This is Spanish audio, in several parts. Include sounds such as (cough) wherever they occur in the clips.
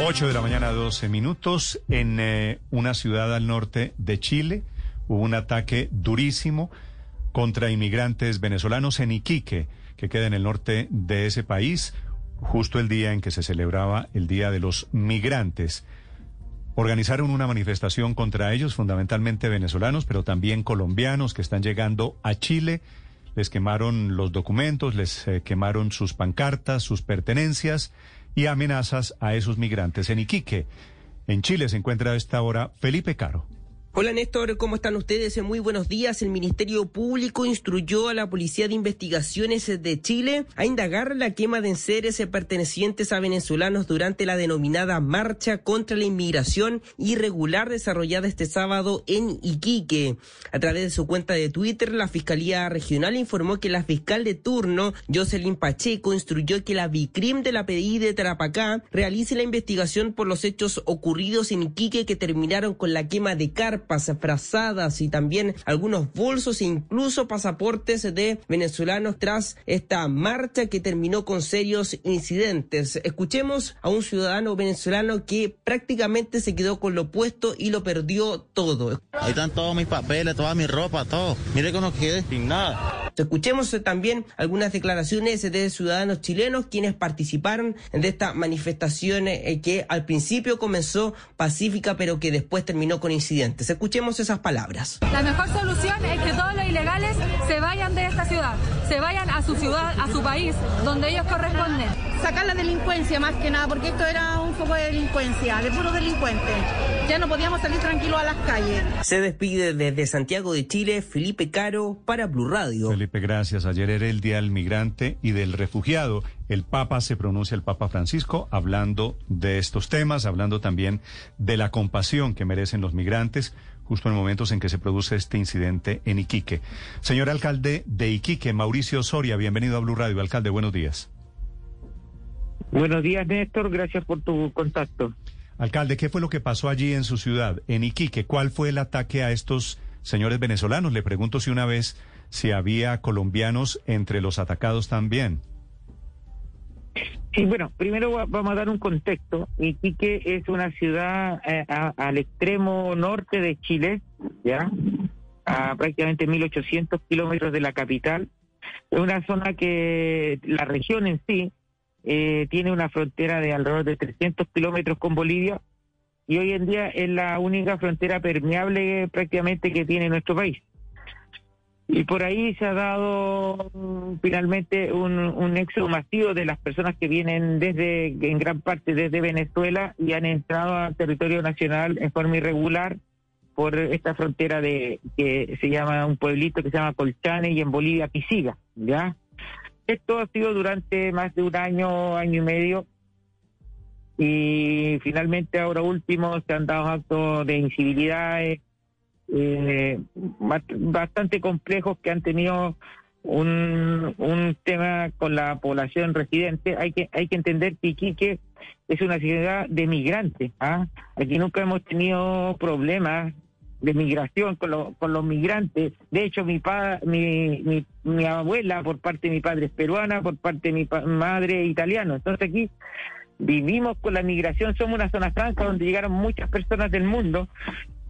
8 de la mañana, 12 minutos. En eh, una ciudad al norte de Chile hubo un ataque durísimo contra inmigrantes venezolanos en Iquique, que queda en el norte de ese país, justo el día en que se celebraba el Día de los Migrantes. Organizaron una manifestación contra ellos, fundamentalmente venezolanos, pero también colombianos que están llegando a Chile. Les quemaron los documentos, les eh, quemaron sus pancartas, sus pertenencias y amenazas a esos migrantes en Iquique. En Chile se encuentra a esta hora Felipe Caro. Hola Néstor, ¿cómo están ustedes? Muy buenos días. El Ministerio Público instruyó a la Policía de Investigaciones de Chile a indagar la quema de enseres pertenecientes a venezolanos durante la denominada Marcha contra la Inmigración Irregular desarrollada este sábado en Iquique. A través de su cuenta de Twitter, la Fiscalía Regional informó que la fiscal de turno, Jocelyn Pacheco, instruyó que la VICRIM de la PDI de Tarapacá realice la investigación por los hechos ocurridos en Iquique que terminaron con la quema de carpas frazadas y también algunos bolsos e incluso pasaportes de venezolanos tras esta marcha que terminó con serios incidentes. Escuchemos a un ciudadano venezolano que prácticamente se quedó con lo puesto y lo perdió todo. Ahí están todos mis papeles, toda mi ropa, todo. Mire que no quedé sin nada. Escuchemos también algunas declaraciones de ciudadanos chilenos quienes participaron de esta manifestación eh, que al principio comenzó pacífica pero que después terminó con incidentes. Escuchemos esas palabras. La mejor solución es que todos los ilegales se vayan de esta ciudad, se vayan a su ciudad, a su país, donde ellos corresponden. Sacar la delincuencia más que nada, porque esto era un foco de delincuencia, de puros delincuentes. Ya no podíamos salir tranquilos a las calles. Se despide desde Santiago de Chile Felipe Caro para Blue Radio. Felipe, gracias. Ayer era el Día del Migrante y del Refugiado. El Papa se pronuncia, el Papa Francisco, hablando de estos temas, hablando también de la compasión que merecen los migrantes justo en momentos en que se produce este incidente en Iquique. Señor alcalde de Iquique, Mauricio Soria, bienvenido a Blue Radio. Alcalde, buenos días. Buenos días, Néstor. Gracias por tu contacto. Alcalde, ¿qué fue lo que pasó allí en su ciudad, en Iquique? ¿Cuál fue el ataque a estos señores venezolanos? Le pregunto si una vez si había colombianos entre los atacados también. Sí, bueno, primero vamos a dar un contexto. Iquique es una ciudad eh, al extremo norte de Chile, ¿ya? A prácticamente 1.800 kilómetros de la capital. Es una zona que la región en sí eh, tiene una frontera de alrededor de 300 kilómetros con Bolivia y hoy en día es la única frontera permeable prácticamente que tiene nuestro país. Y por ahí se ha dado finalmente un, un éxodo masivo de las personas que vienen desde, en gran parte desde Venezuela y han entrado al territorio nacional en forma irregular por esta frontera de que se llama un pueblito que se llama Colchane y en Bolivia Pisiga, ¿ya? Esto ha sido durante más de un año, año y medio, y finalmente ahora último se han dado actos de incivilidades eh, bastante complejos que han tenido un, un tema con la población residente. Hay que, hay que entender que Iquique es una ciudad de migrantes. ¿ah? Aquí nunca hemos tenido problemas de migración con, con los migrantes. De hecho, mi, pa, mi, mi, mi, abuela por parte de mi padre es peruana, por parte de mi madre italiano. Entonces aquí vivimos con la migración, somos una zona franca donde llegaron muchas personas del mundo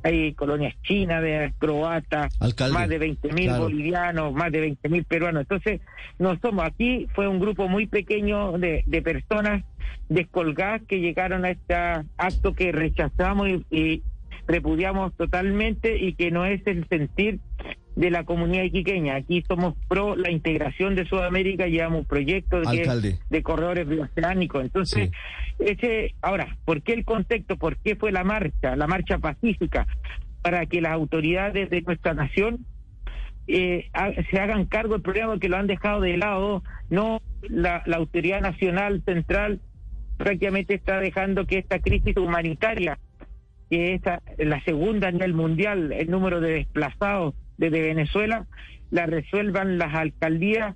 hay colonias chinas, de croatas, más de 20 mil bolivianos, más de 20 mil peruanos. Entonces, no somos aquí, fue un grupo muy pequeño de, de personas descolgadas que llegaron a este acto que rechazamos y, repudiamos totalmente y que no es el sentir de la comunidad iquiqueña. Aquí somos pro la integración de Sudamérica, llevamos un proyecto de, de corredores bioceánicos. Entonces, ese, ahora, ¿por qué el contexto? ¿Por qué fue la marcha, la marcha pacífica? Para que las autoridades de nuestra nación eh, se hagan cargo del problema que lo han dejado de lado, no la, la autoridad nacional central prácticamente está dejando que esta crisis humanitaria, que es la segunda a nivel mundial, el número de desplazados desde Venezuela, la resuelvan las alcaldías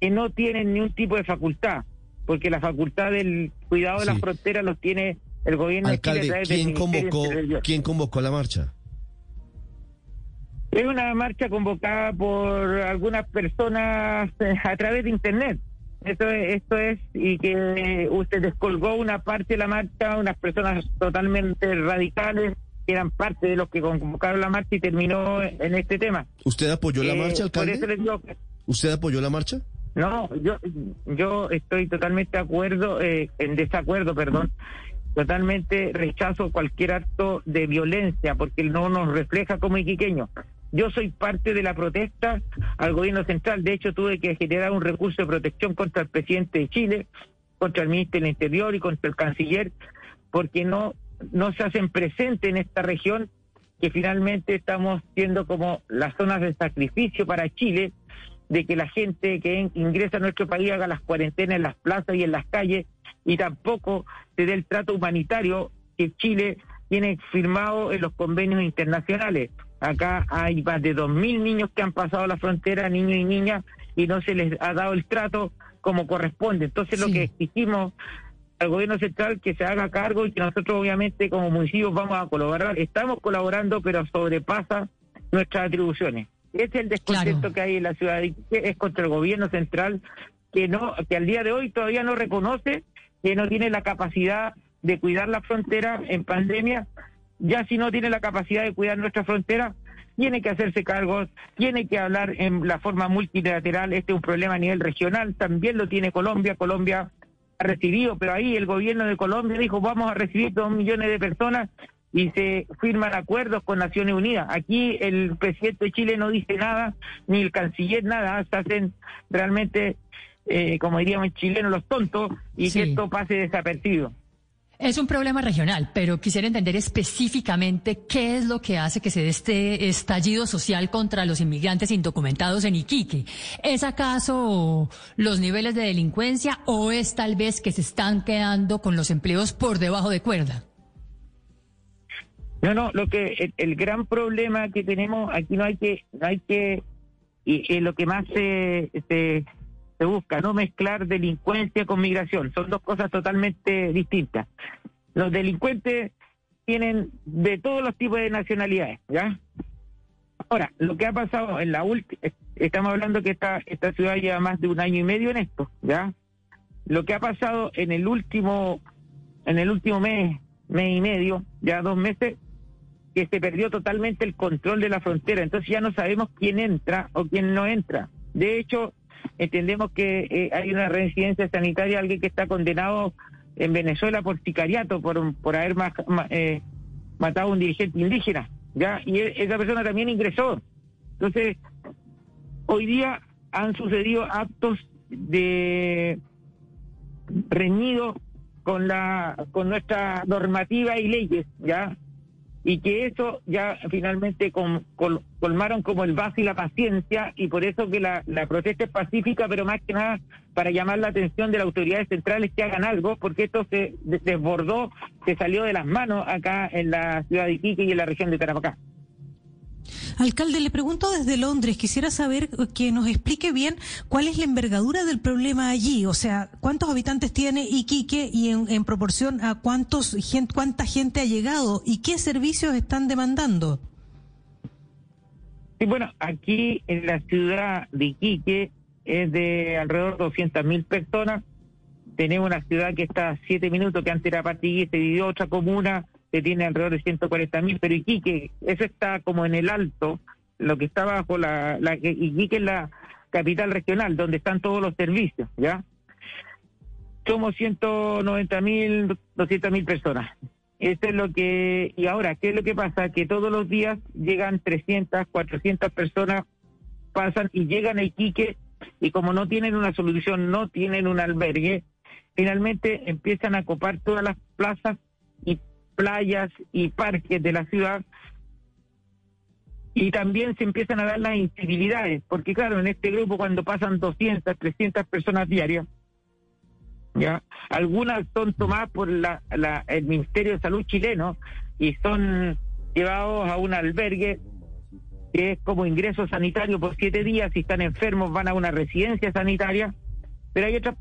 que no tienen ni un tipo de facultad, porque la facultad del cuidado de las fronteras los tiene el gobierno Alcalde, de ¿quién convocó, ¿quién convocó la marcha? Es una marcha convocada por algunas personas eh, a través de internet. Esto es, esto es, y que usted descolgó una parte de la marcha, unas personas totalmente radicales, eran parte de los que convocaron la marcha y terminó en este tema. ¿Usted apoyó la Eh, marcha, alcalde? por eso les digo que- ¿Usted apoyó la marcha? no, yo, yo estoy totalmente de acuerdo, eh, en desacuerdo, perdón. Totalmente rechazo cualquier acto de violencia porque no nos refleja como iquiqueños. Yo soy parte de la protesta al gobierno central. De hecho, tuve que generar un recurso de protección contra el presidente de Chile, contra el ministro del Interior y contra el canciller, porque no, no se hacen presente en esta región que finalmente estamos siendo como las zonas de sacrificio para Chile, de que la gente que ingresa a nuestro país haga las cuarentenas en las plazas y en las calles y tampoco se dé el trato humanitario que Chile tiene firmado en los convenios internacionales. Acá hay más de 2.000 niños que han pasado la frontera, niños y niñas, y no se les ha dado el trato como corresponde. Entonces lo que exigimos al gobierno central que se haga cargo y que nosotros obviamente como municipios vamos a colaborar. Estamos colaborando, pero sobrepasa nuestras atribuciones. Ese es el descontento que hay en la ciudad es contra el gobierno central que no que al día de hoy todavía no reconoce que no tiene la capacidad de cuidar la frontera en pandemia. Ya si no tiene la capacidad de cuidar nuestra frontera, tiene que hacerse cargo, tiene que hablar en la forma multilateral. Este es un problema a nivel regional, también lo tiene Colombia. Colombia recibido, pero ahí el gobierno de Colombia dijo vamos a recibir dos millones de personas y se firman acuerdos con Naciones Unidas. Aquí el presidente de Chile no dice nada, ni el canciller nada, se hacen realmente, eh, como diríamos en chileno, los tontos y Sí. que esto pase desapercibido. Es un problema regional, pero quisiera entender específicamente qué es lo que hace que se dé este estallido social contra los inmigrantes indocumentados en Iquique. ¿Es acaso los niveles de delincuencia o es tal vez que se están quedando con los empleos por debajo de cuerda? No, no, lo que el, gran problema que tenemos aquí no hay que, no hay que, y, y lo que más se, se, se busca, no mezclar delincuencia con migración, son dos cosas totalmente distintas. Los delincuentes tienen de todos los tipos de nacionalidades, ¿ya? Ahora, lo que ha pasado en la última, estamos hablando que esta, esta ciudad lleva más de un año y medio en esto, ¿ya? Lo que ha pasado en el último, en el último mes, mes y medio, ya dos meses, que se perdió totalmente el control de la frontera. Entonces ya no sabemos quién entra o quién no entra. De hecho, entendemos que eh, hay una residencia sanitaria, alguien que está condenado en Venezuela por sicariato, por, por haber eh, matado a un dirigente indígena. ya Y e- esa persona también ingresó. Entonces, hoy día han sucedido actos de reñido con la con nuestra normativa y leyes, ¿ya? Y que eso ya finalmente col- colmaron como el vaso y la paciencia, y por eso que la, la protesta es pacífica, pero más que nada para llamar la atención de las autoridades centrales que hagan algo, porque esto se de- desbordó, se salió de las manos acá en la ciudad de Iquique y en la región de Tarapacá. Alcalde, le pregunto desde Londres, quisiera saber que nos explique bien cuál es la envergadura del problema allí, o sea, cuántos habitantes tiene Iquique y en, proporción a cuántos gen- cuánta gente ha llegado y qué servicios están demandando. Sí, bueno, aquí en la ciudad de Iquique es de alrededor de 200 mil personas. Tenemos una ciudad que está a siete minutos, que antes era Patiguí, se dividió otra comuna tiene alrededor de 140 mil, pero Iquique, eso está como en el alto, lo que está bajo la, la Iquique es la capital regional, donde están todos los servicios, ¿ya? Somos 190 mil, 200 mil personas. Eso es lo que, y ahora, ¿qué es lo que pasa? Que todos los días llegan 300, 400 personas, pasan y llegan a Iquique y como no tienen una solución, no tienen un albergue, finalmente empiezan a copar todas las plazas playas y parques de la ciudad y también se empiezan a dar las incivilidades, porque claro, en este grupo cuando pasan 200, 300 personas diarias, ¿ya? Algunas son tomadas por la, la- el Ministerio de Salud chileno y son llevados a un albergue que es como ingreso sanitario por siete días. Si están enfermos van a una residencia sanitaria. Pero hay otras,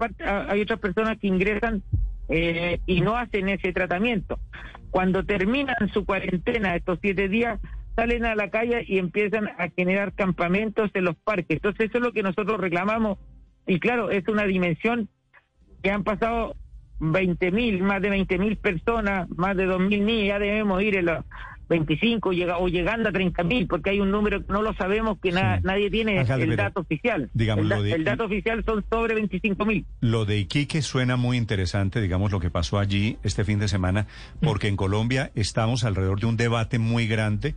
hay otras personas que ingresan eh, y no hacen ese tratamiento. Cuando terminan su cuarentena, estos siete días, salen a la calle y empiezan a generar campamentos en los parques. Entonces eso es lo que nosotros reclamamos. Y claro, es una dimensión que han pasado 20 mil, más de 20 mil personas, más de 2 mil niños, ya debemos ir en los 25 llega, o llegando a 30 mil, porque hay un número que no lo sabemos, que na- nadie tiene el dato oficial. digamos, el, da- lo de- el dato oficial son sobre 25 mil. Lo de Iquique suena muy interesante, digamos, lo que pasó allí este fin de semana, porque en Colombia estamos alrededor de un debate muy grande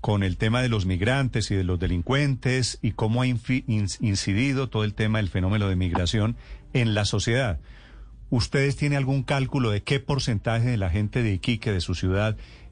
con el tema de los migrantes y de los delincuentes y cómo ha incidido todo el tema del fenómeno de migración en la sociedad. ¿Ustedes tienen algún cálculo de qué porcentaje de la gente de Iquique, de su ciudad,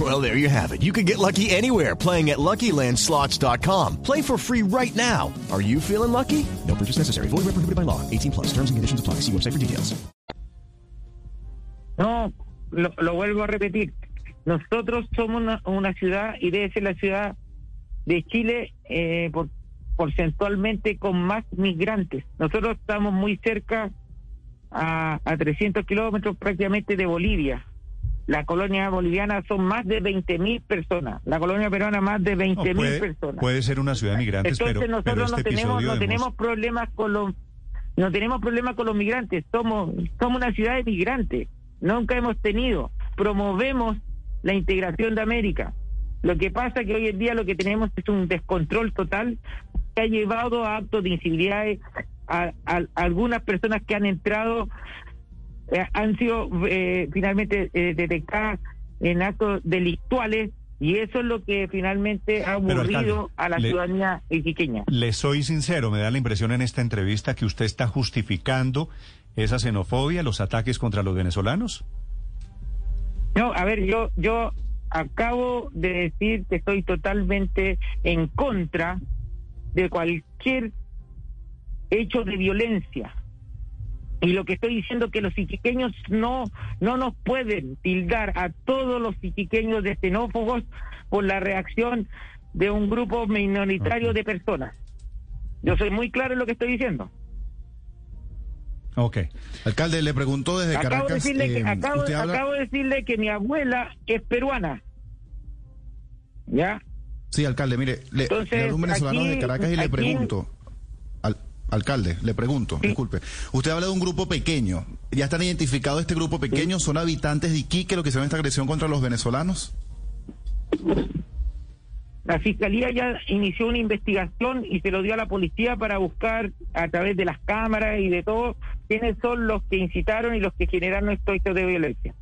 Well, there you have it. You can get lucky anywhere playing at LuckyLandSlots.com. Play for free right now. Are you feeling lucky? No purchase necessary. Void where prohibited by law. 18 plus. Terms and conditions apply. See website for details. No, lo, vuelvo a repetir. Nosotros somos una, una ciudad y debe ser la ciudad de Chile eh, por, porcentualmente con más migrantes. Nosotros estamos muy cerca a, a 300 kilómetros prácticamente de Bolivia. La colonia boliviana son más de 20 mil personas. La colonia peruana más de 20 mil puede, personas. puede ser una ciudad de migrantes, Entonces pero, pero nosotros este no tenemos, no tenemos problemas con los no tenemos problemas con los migrantes, somos somos una ciudad de migrantes, nunca hemos tenido, promovemos la integración de América. Lo que pasa es que hoy en día lo que tenemos es un descontrol total que ha llevado a actos de incivilidad a, a- a algunas personas que han entrado eh, han sido eh, finalmente eh, detectadas en actos delictuales y eso es lo que finalmente ha aburrido a la le- ciudadanía iquiqueña. Le soy sincero, me da la impresión en esta entrevista que usted está justificando esa xenofobia, los ataques contra los venezolanos. No, a ver, yo, yo acabo de decir que estoy totalmente en contra de cualquier hecho de violencia. Y lo que estoy diciendo es que los iquiqueños no, no nos pueden tildar a todos los iquiqueños de xenófobos por la reacción de un grupo minoritario de personas. Yo soy muy claro en lo que estoy diciendo. Ok. Alcalde, le preguntó desde Acabo de, Caracas. que, eh, acabo, usted habla- acabo de decirle que mi abuela es peruana. ¿Ya? Sí, alcalde, mire, le, Entonces, le hablo a un venezolano aquí- de Caracas y le pregunto. Al, alcalde, le pregunto, disculpe. Usted habla de un grupo pequeño. ¿Ya están identificados este grupo pequeño? ¿Son habitantes de Iquique lo que se ve esta agresión contra los venezolanos? La fiscalía ya inició una investigación y se lo dio a la policía para buscar a través de las cámaras y de todo quiénes son los que incitaron y los que generaron estos hechos de violencia.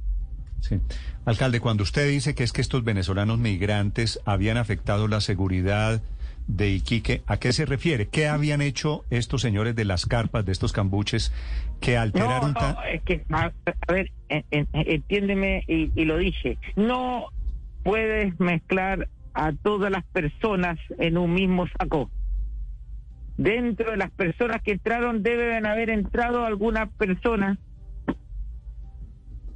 Sí. Alcalde, cuando usted dice que es que estos venezolanos migrantes habían afectado la seguridad de Iquique, ¿a qué se refiere? ¿Qué habían hecho estos señores de las carpas, de estos cambuches, que No, alteraron tan- no, es que, a, a ver, en- en- entiéndeme y, y lo dije, no puedes mezclar a todas las personas en un mismo saco. Dentro de las personas que entraron deben haber entrado algunas personas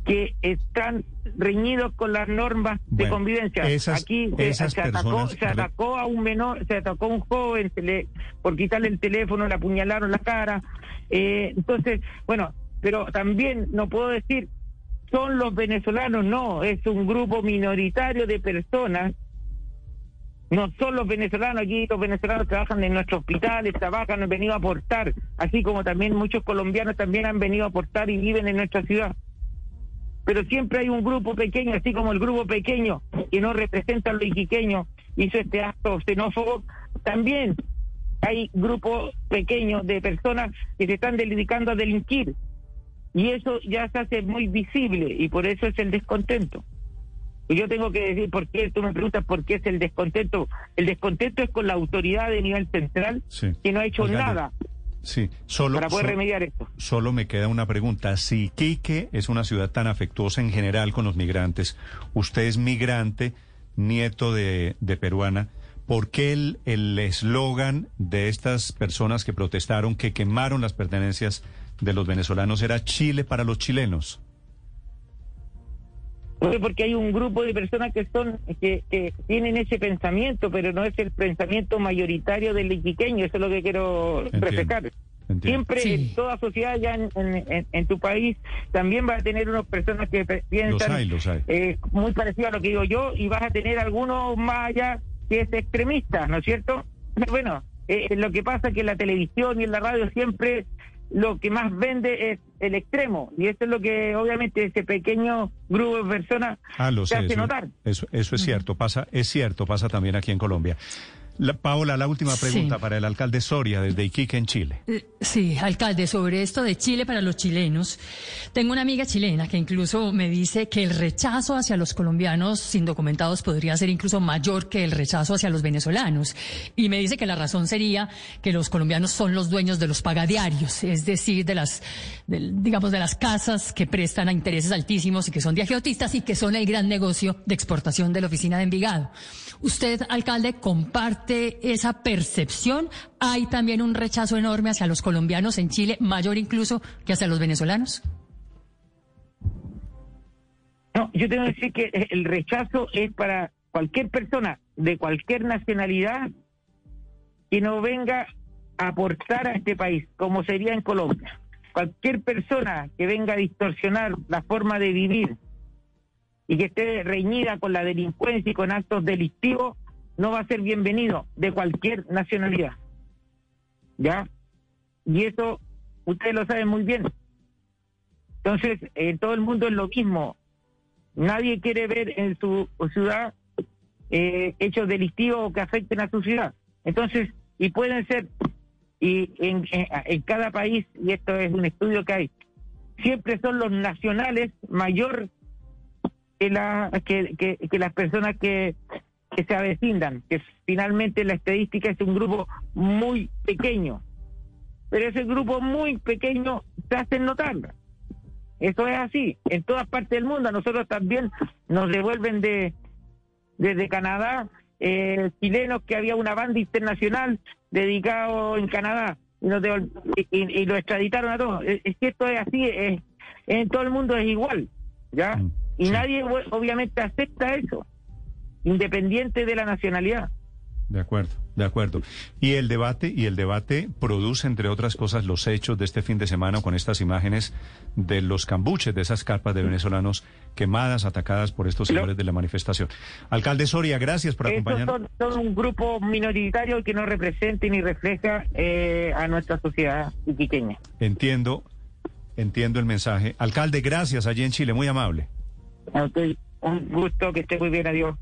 que están reñidos con las normas de convivencia. esas- Aquí se, esas se atacó, personas- se atacó a un menor, se atacó a un joven se le, por quitarle el teléfono, le apuñalaron la cara. Eh, entonces, bueno, pero también no puedo decir son los venezolanos, no, es un grupo minoritario de personas. No son los venezolanos, aquí los venezolanos trabajan en nuestros hospitales, trabajan, han venido a aportar, así como también muchos colombianos también han venido a aportar y viven en nuestra ciudad pero siempre hay un grupo pequeño, así como el grupo pequeño que no representa a los iquiqueños, hizo este acto xenófobo, también hay grupos pequeños de personas que se están dedicando a delinquir. Y eso ya se hace muy visible y por eso es el descontento. Y yo tengo que decir por qué, tú me preguntas por qué es el descontento. El descontento es con la autoridad de nivel central Sí. que no ha hecho Alcalde, nada Sí, solo, para poder remediar esto. solo me queda una pregunta. Si Iquique es una ciudad tan afectuosa en general con los migrantes, usted es migrante, nieto de, de peruana, ¿por qué el el eslogan de estas personas que protestaron, que quemaron las pertenencias de los venezolanos era Chile para los chilenos? Porque- Porque hay un grupo de personas que son que, que tienen ese pensamiento, pero no es el pensamiento mayoritario del iquiqueño. Eso es lo que quiero Entiendo, reflejar. entiendo. Siempre Sí. en toda sociedad, ya en, en- en- en tu país, también vas a tener unas personas que piensan hay, los hay. eh, muy parecido a lo que digo yo, y vas a tener algunos más allá que es extremista, ¿no es cierto? (laughs) Bueno, eh, lo que pasa es que en la televisión y en la radio siempre lo que más vende es el extremo, y eso es lo que obviamente ese pequeño grupo de personas Ah, lo se sé. hace Eso, notar. eso, eso es cierto, pasa, es cierto, pasa también aquí en Colombia. La, Paola, la última Sí. pregunta para el alcalde Soria desde Iquique en Chile. Eh, Sí, alcalde, sobre esto de Chile para los chilenos, tengo una amiga chilena que incluso me dice que el rechazo hacia los colombianos indocumentados podría ser incluso mayor que el rechazo hacia los venezolanos. Y me dice que la razón sería que los colombianos son los dueños de los pagadiarios, es decir, de las, digamos, de las casas que prestan a intereses altísimos y que son de agiotistas y que son el gran negocio de exportación de la oficina de Envigado. ¿Usted, alcalde, comparte esa percepción? ¿Hay también un rechazo enorme hacia los colombianos en Chile, mayor incluso que hacia los venezolanos? No, yo tengo que decir que eh, el rechazo es para cualquier persona de cualquier nacionalidad que no venga a aportar a este país, como sería en Colombia. Cualquier persona que venga a distorsionar la forma de vivir y que esté reñida con la delincuencia y con actos delictivos, no va a ser bienvenido de cualquier nacionalidad. ¿Ya? Y eso ustedes lo saben muy bien. Entonces, en todo el mundo es lo mismo. Nadie quiere ver en su ciudad eh, hechos delictivos que afecten a su ciudad. Entonces, y pueden ser, y en, en- en cada país, y esto es un estudio que hay, siempre son los nacionales mayor que, la, que, que, que las personas que, que se avecindan, que finalmente la estadística es un grupo muy pequeño, pero ese grupo muy pequeño se hacen notar. Eso es así, en todas partes del mundo. A nosotros también nos devuelven de desde Canadá eh, chilenos que había una banda internacional dedicado en Canadá y, nos y, y- y lo extraditaron a todos. Es, que esto es así, es- en todo el mundo es igual, ¿ya? Mm, Y nadie obviamente acepta eso, independiente de la nacionalidad. De acuerdo, de acuerdo. Y el debate, y el debate produce, entre otras cosas, los hechos de este fin de semana con estas imágenes de los cambuches, de esas carpas de venezolanos quemadas, atacadas por estos señores de la manifestación. Alcalde Soria, gracias por acompañarnos. son, son un grupo minoritario que no representa ni refleja eh, a nuestra sociedad iquiqueña. Entiendo, entiendo el mensaje. Alcalde, gracias allí en Chile, muy amable. Ok, Un gusto, que esté muy bien, adiós.